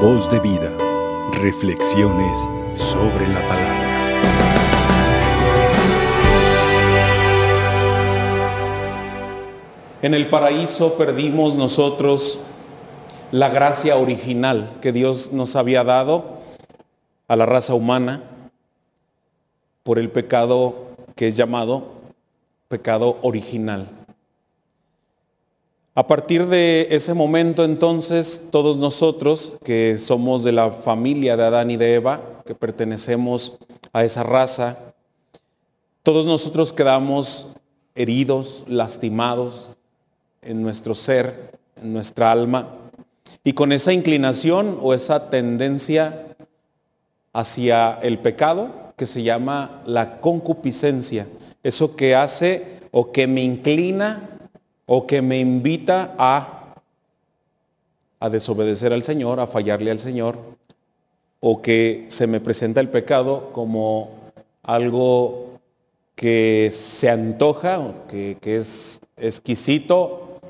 Voz de vida. Reflexiones sobre la palabra. En el paraíso perdimos nosotros la gracia original que Dios nos había dado a la raza humana por el pecado que es llamado pecado original. A partir de ese momento entonces, todos nosotros que somos de la familia de Adán y de Eva, que pertenecemos a esa raza, todos nosotros quedamos heridos, lastimados en nuestro ser, en nuestra alma, y con esa inclinación o esa tendencia hacia el pecado que se llama la concupiscencia, eso que hace o que me inclina o que me invita a, a desobedecer al Señor, a fallarle al Señor, o que se me presenta el pecado como algo que se antoja, que, que es exquisito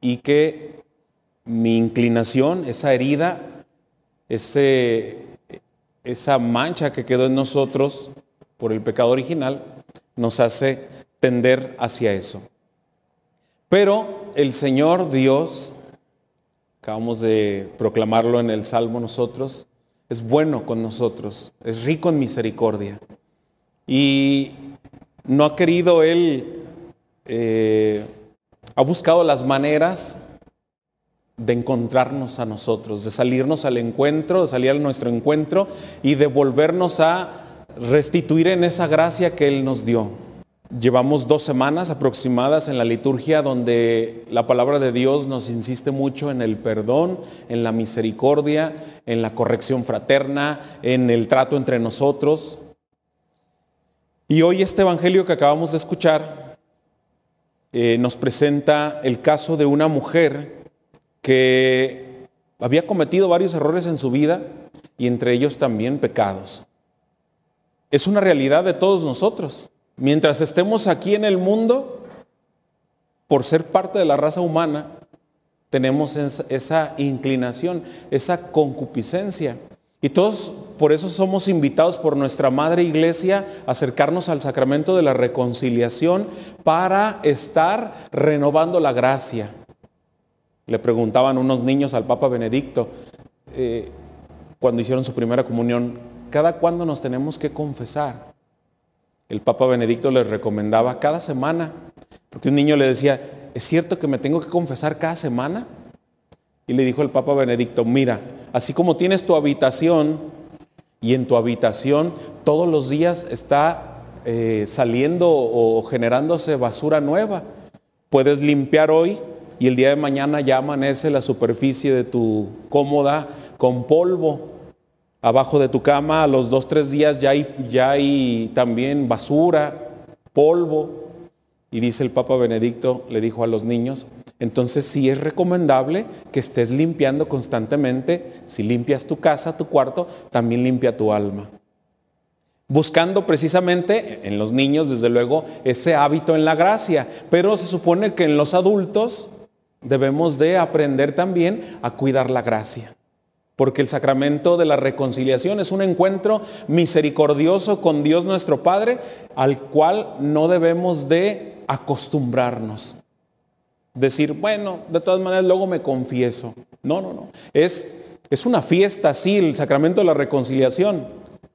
y que mi inclinación, esa herida, ese, esa mancha que quedó en nosotros por el pecado original, nos hace tender hacia eso. Pero el Señor Dios, acabamos de proclamarlo en el Salmo nosotros, es bueno con nosotros, es rico en misericordia. Y no ha querido Él, eh, ha buscado las maneras de encontrarnos a nosotros, de salirnos al encuentro, de salir a nuestro encuentro y de volvernos a restituir en esa gracia que Él nos dio. Llevamos dos semanas aproximadas en la liturgia donde la palabra de Dios nos insiste mucho en el perdón, en la misericordia, en la corrección fraterna, en el trato entre nosotros. Y hoy este Evangelio que acabamos de escuchar eh, nos presenta el caso de una mujer que había cometido varios errores en su vida y entre ellos también pecados. Es una realidad de todos nosotros. Mientras estemos aquí en el mundo, por ser parte de la raza humana, tenemos esa inclinación, esa concupiscencia. Y todos por eso somos invitados por nuestra Madre Iglesia a acercarnos al sacramento de la reconciliación para estar renovando la gracia. Le preguntaban unos niños al Papa Benedicto eh, cuando hicieron su primera comunión, ¿cada cuándo nos tenemos que confesar? El Papa Benedicto les recomendaba cada semana, porque un niño le decía, ¿es cierto que me tengo que confesar cada semana? Y le dijo el Papa Benedicto, mira, así como tienes tu habitación y en tu habitación todos los días está eh, saliendo o generándose basura nueva, puedes limpiar hoy y el día de mañana ya amanece la superficie de tu cómoda con polvo Abajo de tu cama a los dos, tres días ya hay, ya hay también basura, polvo. Y dice el Papa Benedicto, le dijo a los niños, entonces sí es recomendable que estés limpiando constantemente. Si limpias tu casa, tu cuarto, también limpia tu alma. Buscando precisamente en los niños, desde luego, ese hábito en la gracia. Pero se supone que en los adultos debemos de aprender también a cuidar la gracia porque el sacramento de la reconciliación es un encuentro misericordioso con Dios nuestro Padre, al cual no debemos de acostumbrarnos. Decir, bueno, de todas maneras luego me confieso. No, no, no. Es, es una fiesta, sí, el sacramento de la reconciliación,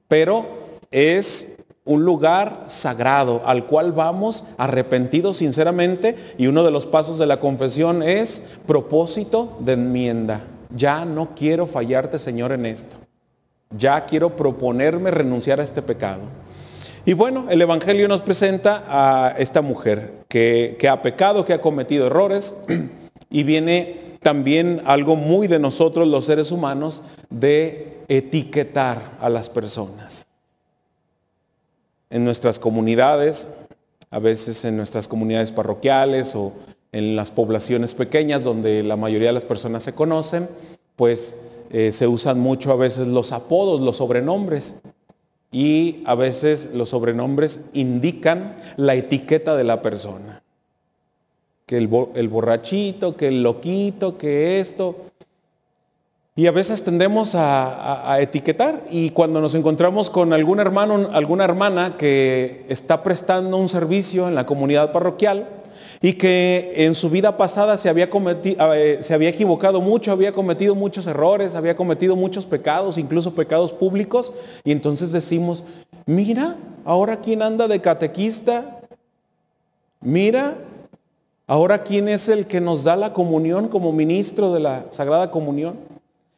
pero es un lugar sagrado al cual vamos arrepentidos sinceramente y uno de los pasos de la confesión es propósito de enmienda ya no quiero fallarte, Señor, en esto. Ya quiero proponerme renunciar a este pecado. Y bueno, el Evangelio nos presenta a esta mujer que, ha pecado, que ha cometido errores y viene también algo muy de nosotros los seres humanos de etiquetar a las personas. En nuestras comunidades, a veces en nuestras comunidades parroquiales o en las poblaciones pequeñas donde la mayoría de las personas se conocen, pues eh, se usan mucho a veces los apodos, los sobrenombres. Y a veces los sobrenombres indican la etiqueta de la persona. Que el, el borrachito, que el loquito, que esto. Y a veces tendemos a, etiquetar y cuando nos encontramos con algún hermano, alguna hermana que está prestando un servicio en la comunidad parroquial y que en su vida pasada se había, cometido, eh, se había equivocado mucho, había cometido muchos errores, había cometido muchos pecados, incluso pecados públicos, y entonces decimos, mira, ahora quién anda de catequista, mira, ahora quién es el que nos da la comunión como ministro de la Sagrada Comunión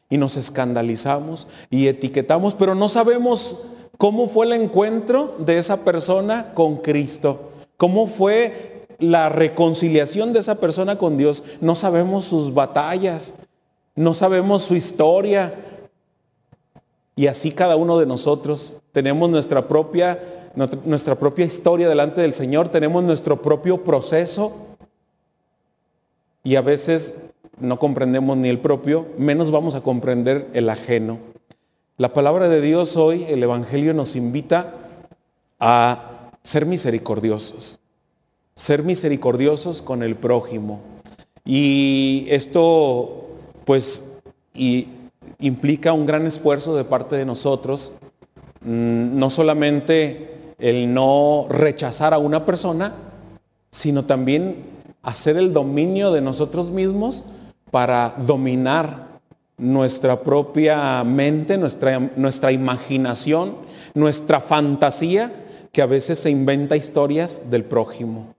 y nos escandalizamos y etiquetamos, pero no sabemos cómo fue el encuentro de esa persona con Cristo, cómo fue la reconciliación de esa persona con Dios. No sabemos sus batallas, no sabemos su historia. Y así cada uno de nosotros tenemos nuestra propia, nuestra propia historia delante del Señor, tenemos nuestro propio proceso. Y a veces no comprendemos ni el propio, menos vamos a comprender el ajeno. La palabra de Dios hoy, el Evangelio nos invita a ser misericordiosos, ser misericordiosos con el prójimo. Y esto pues implica un gran esfuerzo de parte de nosotros, mm, no solamente el no rechazar a una persona, sino también hacer el dominio de nosotros mismos para dominar nuestra propia mente, nuestra, nuestra imaginación, nuestra fantasía, que a veces se inventa historias del prójimo.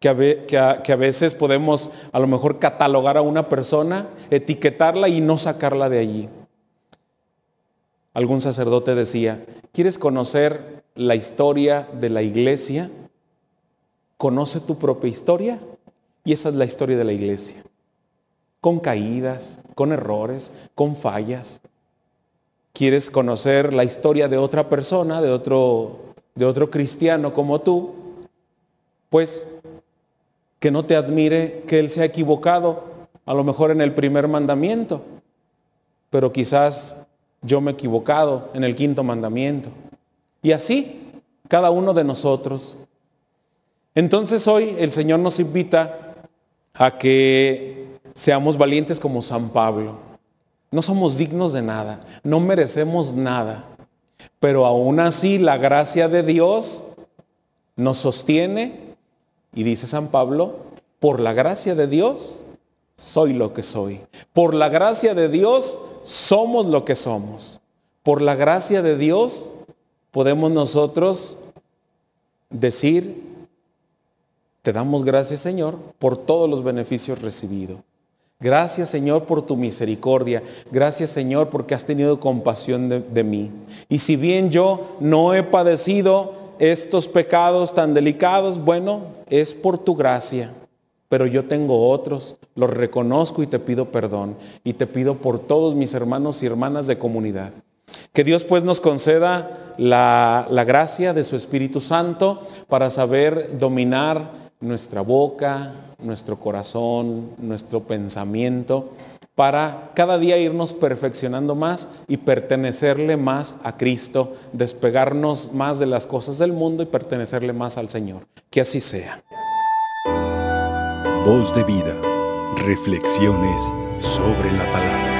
Que a, que a, veces podemos a lo mejor catalogar a una persona, etiquetarla y no sacarla de allí. Algún sacerdote decía, ¿quieres conocer la historia de la iglesia? Conoce tu propia historia y esa es la historia de la iglesia. Con caídas, con errores, con fallas. ¿Quieres conocer la historia de otra persona, de otro, de otro cristiano como tú? Pues que no te admire que él se ha equivocado, a lo mejor en el primer mandamiento, pero quizás yo me he equivocado en el quinto mandamiento. Y así, cada uno de nosotros. Entonces hoy el Señor nos invita a que seamos valientes como San Pablo. No somos dignos de nada, no merecemos nada, pero aún así la gracia de Dios nos sostiene y dice San Pablo, por la gracia de Dios soy lo que soy. Por la gracia de Dios somos lo que somos. Por la gracia de Dios podemos nosotros decir te damos gracias, Señor, por todos los beneficios recibidos. Gracias, Señor, por tu misericordia. Gracias, Señor, porque has tenido compasión de, mí. Y si bien yo no he padecido estos pecados tan delicados, bueno, es por tu gracia. Pero yo tengo otros, los reconozco y te pido perdón. Y te pido por todos mis hermanos y hermanas de comunidad. Que Dios pues nos conceda la, la gracia de su Espíritu Santo para saber dominar nuestra boca, nuestro corazón, nuestro pensamiento, para cada día irnos perfeccionando más y pertenecerle más a Cristo, despegarnos más de las cosas del mundo y pertenecerle más al Señor. Que así sea. Voz de vida, reflexiones sobre la palabra.